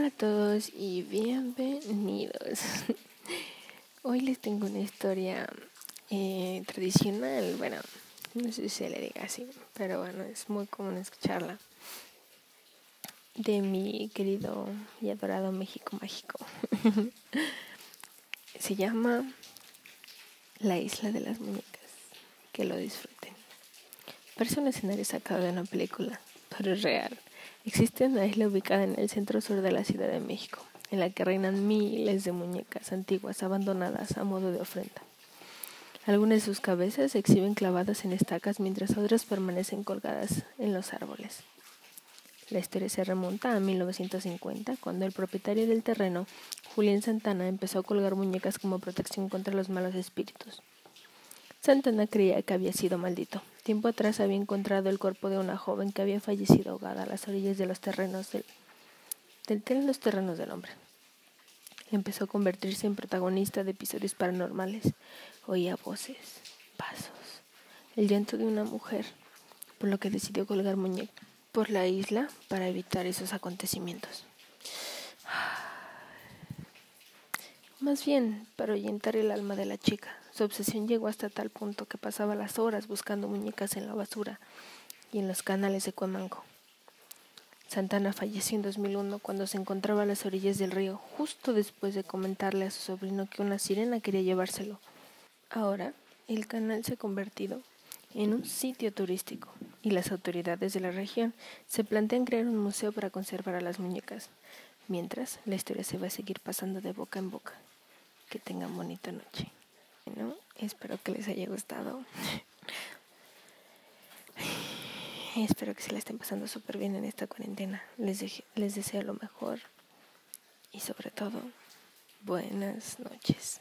Hola a todos y bienvenidos. Hoy les tengo una historia eh, tradicional, bueno, no sé si se le diga así, pero bueno, es muy común escucharla, de mi querido y adorado México Mágico. se llama La Isla de las Muñecas. Que lo disfruten. Parece un escenario sacado de una película, pero es real. Existe una isla ubicada en el centro sur de la Ciudad de México, en la que reinan miles de muñecas antiguas abandonadas a modo de ofrenda. Algunas de sus cabezas se exhiben clavadas en estacas mientras otras permanecen colgadas en los árboles. La historia se remonta a 1950, cuando el propietario del terreno, Julián Santana, empezó a colgar muñecas como protección contra los malos espíritus. Santana creía que había sido maldito. Tiempo atrás había encontrado el cuerpo de una joven que había fallecido ahogada a las orillas de los terrenos del, los terrenos del hombre. Empezó a convertirse en protagonista de episodios paranormales. Oía voces, pasos, el llanto de una mujer, por lo que decidió colgar muñeca por la isla para evitar esos acontecimientos. Más bien, para ahuyentar el alma de la chica. Su obsesión llegó hasta tal punto que pasaba las horas buscando muñecas en la basura y en los canales de Cuemanco. Santana falleció en 2001 cuando se encontraba a las orillas del río, justo después de comentarle a su sobrino que una sirena quería llevárselo. Ahora, el canal se ha convertido en un sitio turístico y las autoridades de la región se plantean crear un museo para conservar a las muñecas, mientras la historia se va a seguir pasando de boca en boca. Que tengan bonita noche. Espero que les haya gustado. espero que se la estén pasando súper bien en esta cuarentena. Les, les deseo lo mejor y sobre todo, buenas noches.